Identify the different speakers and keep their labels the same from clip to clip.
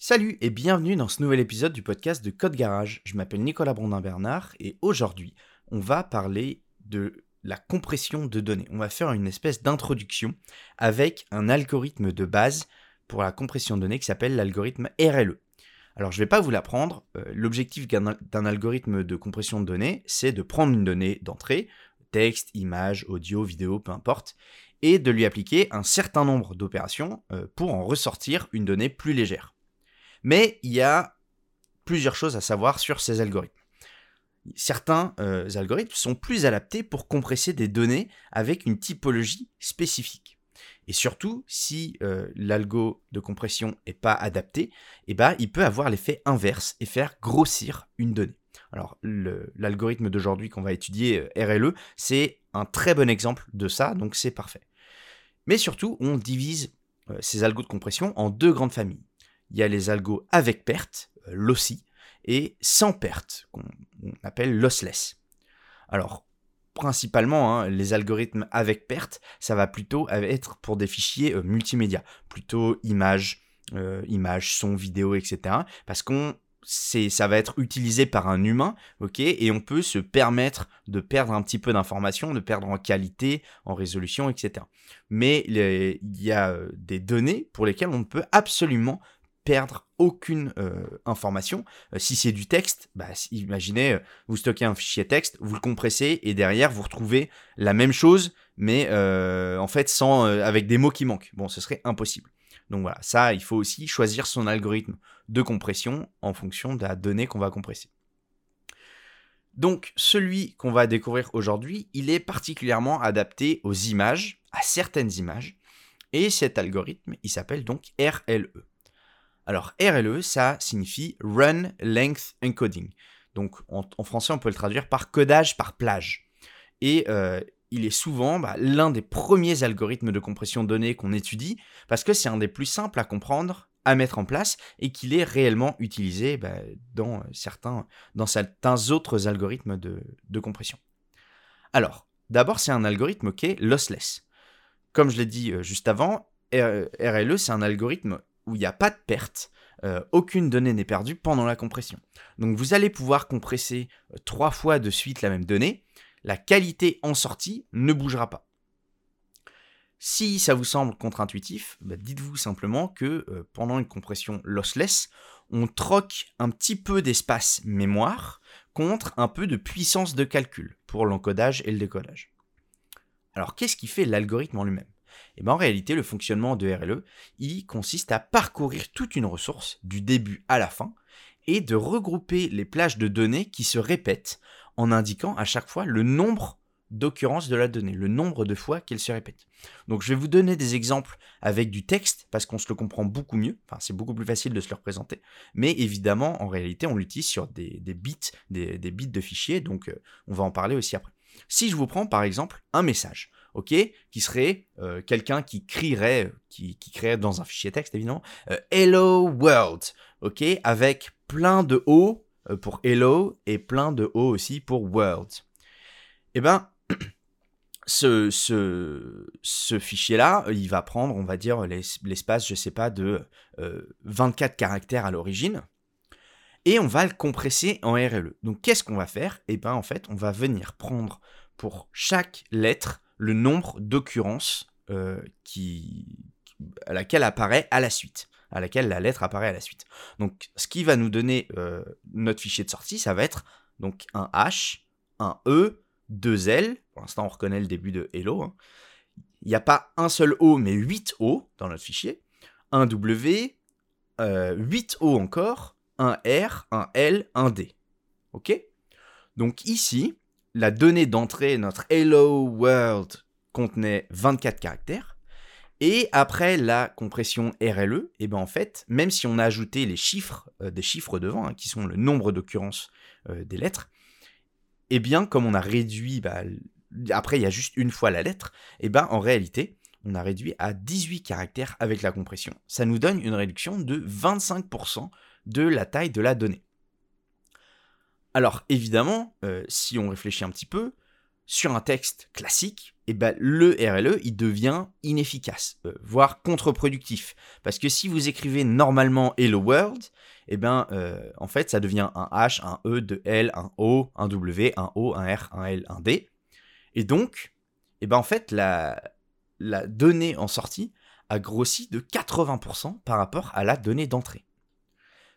Speaker 1: Salut et bienvenue dans ce nouvel épisode du podcast de Code Garage. Je m'appelle Nicolas Brondin-Bernard et aujourd'hui, on va parler de la compression de données. On va faire une espèce d'introduction avec un algorithme de base pour la compression de données qui s'appelle l'algorithme RLE. Alors je ne vais pas vous l'apprendre. Euh, l'objectif d'un algorithme de compression de données, c'est de prendre une donnée d'entrée, texte, image, audio, vidéo, peu importe, et de lui appliquer un certain nombre d'opérations euh, pour en ressortir une donnée plus légère. Mais il y a plusieurs choses à savoir sur ces algorithmes. Certains euh, algorithmes sont plus adaptés pour compresser des données avec une typologie spécifique. Et surtout, si euh, l'algo de compression n'est pas adapté, eh ben, il peut avoir l'effet inverse et faire grossir une donnée. Alors, l'algorithme d'aujourd'hui qu'on va étudier, euh, RLE, c'est un très bon exemple de ça, donc c'est parfait. Mais surtout, on divise ces algos de compression en deux grandes familles il y a les algos avec perte, euh, lossy, et sans perte, qu'on appelle lossless. Alors, principalement, hein, les algorithmes avec perte, ça va plutôt être pour des fichiers euh, multimédia, plutôt images, euh, images, son, vidéo, etc. Parce qu'on ça va être utilisé par un humain, ok, et on peut se permettre de perdre un petit peu d'informations, de perdre en qualité, en résolution, etc. Mais il y a des données pour lesquelles on ne peut absolument perdre aucune euh, information. Euh, si c'est du texte, bah, imaginez, euh, vous stockez un fichier texte, vous le compressez et derrière vous retrouvez la même chose, mais en fait sans avec des mots qui manquent. Bon, ce serait impossible. Donc voilà, ça, il faut aussi choisir son algorithme de compression en fonction de la donnée qu'on va compresser. Donc celui qu'on va découvrir aujourd'hui, il est particulièrement adapté aux images, à certaines images, et cet algorithme, il s'appelle donc RLE. Alors RLE, ça signifie Run Length Encoding. Donc en, français, on peut le traduire par codage par plage. Et euh, il est souvent bah, l'un des premiers algorithmes de compression de données qu'on étudie, parce que c'est un des plus simples à comprendre, à mettre en place, et qu'il est réellement utilisé bah, dans, certains, dans certains autres algorithmes de, compression. Alors, d'abord, c'est un algorithme qui est lossless. Comme je l'ai dit euh, juste avant, RLE, c'est un algorithme où il n'y a pas de perte, euh, aucune donnée n'est perdue pendant la compression. Donc vous allez pouvoir compresser euh, trois fois de suite la même donnée, la qualité en sortie ne bougera pas. Si ça vous semble contre-intuitif, bah, dites-vous simplement que euh, pendant une compression lossless, on troque un petit peu d'espace mémoire contre un peu de puissance de calcul pour l'encodage et le décodage. Alors qu'est-ce qui fait l'algorithme en lui-même? Et ben en réalité, le fonctionnement de RLE, consiste à parcourir toute une ressource du début à la fin et de regrouper les plages de données qui se répètent en indiquant à chaque fois le nombre d'occurrences de la donnée, le nombre de fois qu'elle se répète. Donc je vais vous donner des exemples avec du texte parce qu'on se le comprend beaucoup mieux, enfin c'est beaucoup plus facile de se le représenter, mais évidemment en réalité on l'utilise sur des, bits, des, bits de fichiers, donc euh, on va en parler aussi après. Si je vous prends par exemple un message, ok, qui serait euh, quelqu'un qui crierait, qui, qui créerait dans un fichier texte évidemment, euh, Hello World, ok, avec plein de O euh, pour Hello et plein de O aussi pour World. Eh ben, ce, ce, fichier-là, il va prendre, on va dire, l'espace, je sais pas, de 24 caractères à l'origine. Et on va le compresser en RLE. Donc qu'est-ce qu'on va faire? Eh ben en fait, on va venir prendre pour chaque lettre le nombre d'occurrences euh, qui, à laquelle apparaît à la suite, à laquelle la lettre apparaît à la suite. Donc, ce qui va nous donner euh, notre fichier de sortie, ça va être donc un H, un E, deux L. Pour l'instant, on reconnaît le début de Hello. Hein. Il n'y a pas un seul O, mais 8 O dans notre fichier. Un W, euh, 8 O encore, un R, un L, un D. OK? Donc ici, la donnée d'entrée, notre Hello World, contenait 24 caractères. Et après la compression RLE, et eh ben en fait, même si on a ajouté les chiffres, euh, des chiffres devant, hein, qui sont le nombre d'occurrences euh, des lettres, et eh bien comme on a réduit, bah, après il y a juste une fois la lettre, et eh ben en réalité, on a réduit à 18 caractères avec la compression. Ça nous donne une réduction de 25% de la taille de la donnée. Alors évidemment, euh, si on réfléchit un petit peu, sur un texte classique, et ben, le RLE, il devient inefficace, euh, voire contre-productif. Parce que si vous écrivez normalement Hello World, et ben, euh, en fait, ça devient un H, un E, deux L, un O, un W, un O, un R, un L, un D. Et donc, et ben, en fait, la, la donnée en sortie a grossi de 80% par rapport à la donnée d'entrée.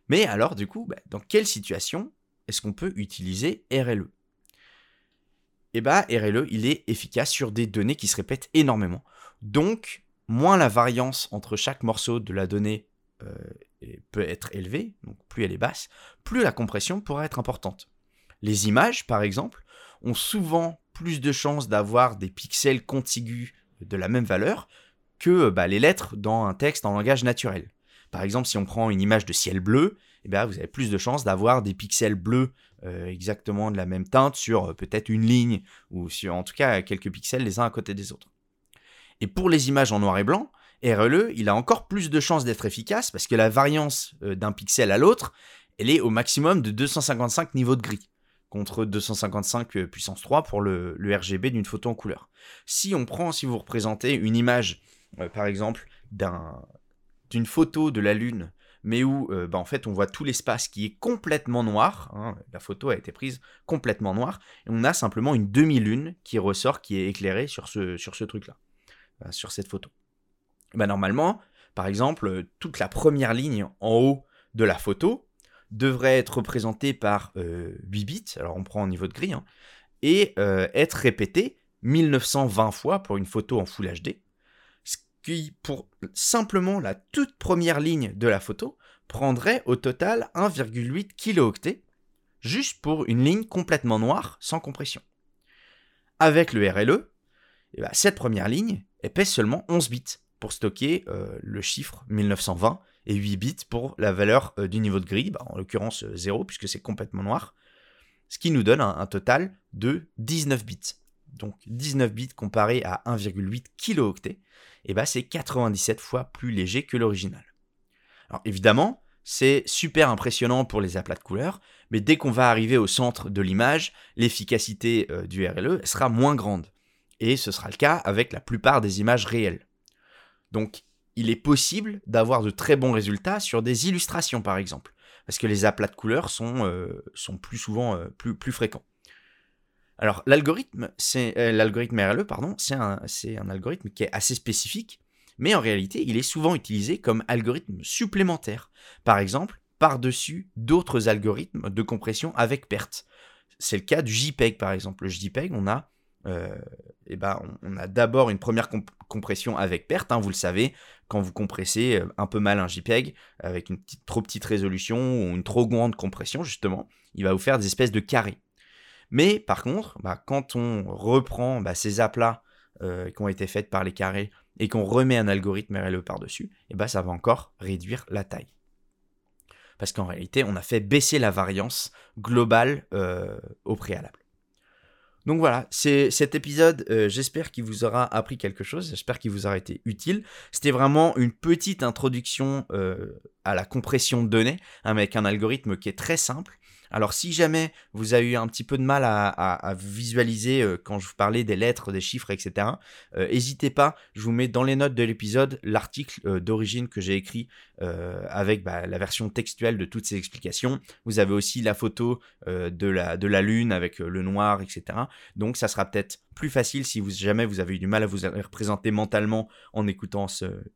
Speaker 1: Mais alors, du coup, bah, dans quelle situation est-ce qu'on peut utiliser RLE eh bah RLE, il est efficace sur des données qui se répètent énormément. Donc, moins la variance entre chaque morceau de la donnée euh, peut être élevée, donc plus elle est basse, plus la compression pourra être importante. Les images, par exemple, ont souvent plus de chances d'avoir des pixels contigus de la même valeur que bah, les lettres dans un texte en langage naturel. Par exemple, si on prend une image de ciel bleu, eh bien, vous avez plus de chances d'avoir des pixels bleus euh, exactement de la même teinte sur euh, peut-être une ligne, ou sur en tout cas quelques pixels les uns à côté des autres. Et pour les images en noir et blanc, RLE, il a encore plus de chances d'être efficace parce que la variance euh, d'un pixel à l'autre, elle est au maximum de 255 niveaux de gris, contre 255 puissance 3 pour le, le RGB d'une photo en couleur. Si on prend, si vous représentez une image, par exemple, d'une photo de la Lune mais où euh, bah, en fait on voit tout l'espace qui est complètement noir. Hein, la photo a été prise complètement noire. Et on a simplement une demi-lune qui ressort, qui est éclairée sur ce, truc-là, euh, sur cette photo. Bah, normalement, par exemple, euh, toute la première ligne en haut de la photo devrait être représentée par 8 bits, alors on prend au niveau de gris, hein, et être répétée 1920 fois pour une photo en Full HD qui, pour simplement la toute première ligne de la photo, prendrait au total 1,8 kilooctets, juste pour une ligne complètement noire, sans compression. Avec le RLE, eh ben, cette première ligne pèse seulement 11 bits pour stocker euh, le chiffre 1920 et 8 bits pour la valeur euh, du niveau de gris, bah, en l'occurrence 0 euh, puisque c'est complètement noir, ce qui nous donne un, total de 19 bits. Donc 19 bits comparé à 1,8 kilooctets, et bah c'est 97 fois plus léger que l'original. Alors évidemment, c'est super impressionnant pour les aplats de couleurs, mais dès qu'on va arriver au centre de l'image, l'efficacité euh, du RLE sera moins grande. Et ce sera le cas avec la plupart des images réelles. Donc il est possible d'avoir de très bons résultats sur des illustrations par exemple, parce que les aplats de couleurs sont, euh, plus souvent euh, plus fréquents. Alors l'algorithme, c'est euh, l'algorithme RLE, pardon, c'est un, un algorithme qui est assez spécifique, mais en réalité, il est souvent utilisé comme algorithme supplémentaire. Par exemple, par-dessus d'autres algorithmes de compression avec perte. C'est le cas du JPEG par exemple. Le JPEG, on a, euh, eh ben, on, a d'abord une première compression avec perte. Hein, vous le savez, quand vous compressez euh, un peu mal un JPEG avec une trop petite résolution ou une trop grande compression, justement, il va vous faire des espèces de carrés. Mais par contre, bah, quand on reprend bah, ces aplats euh, qui ont été faits par les carrés et qu'on remet un algorithme RLE par-dessus, eh bah, ça va encore réduire la taille. Parce qu'en réalité, on a fait baisser la variance globale euh, au préalable. Donc voilà, c'est cet épisode, euh, j'espère qu'il vous aura appris quelque chose, j'espère qu'il vous aura été utile. C'était vraiment une petite introduction à la compression de données avec un algorithme qui est très simple alors si jamais vous avez eu un petit peu de mal à, visualiser euh, quand je vous parlais des lettres, des chiffres, etc., euh, n'hésitez pas, je vous mets dans les notes de l'épisode l'article euh, d'origine que j'ai écrit avec bah, la version textuelle de toutes ces explications. Vous avez aussi la photo de, la, lune avec le noir, etc. Donc ça sera peut-être plus facile si jamais vous avez eu du mal à vous représenter mentalement en écoutant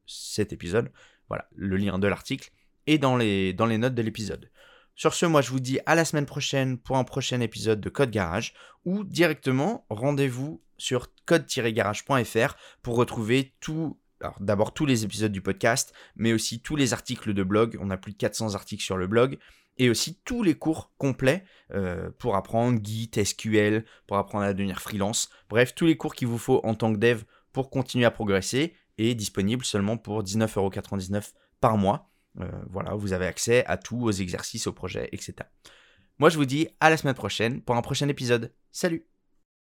Speaker 1: cet épisode. Voilà, le lien de l'article est dans les notes de l'épisode. Sur ce, moi je vous dis à la semaine prochaine pour un prochain épisode de Code Garage ou directement rendez-vous sur code-garage.fr pour retrouver tout d'abord tous les épisodes du podcast, mais aussi tous les articles de blog. On a plus de 400 articles sur le blog. Et aussi tous les cours complets euh, pour apprendre Git, SQL, pour apprendre à devenir freelance. Bref, tous les cours qu'il vous faut en tant que dev pour continuer à progresser est disponible seulement pour 19,99€ par mois. Euh, voilà, vous avez accès à tout, aux exercices, aux projets, etc. Moi, je vous dis à la semaine prochaine pour un prochain épisode. Salut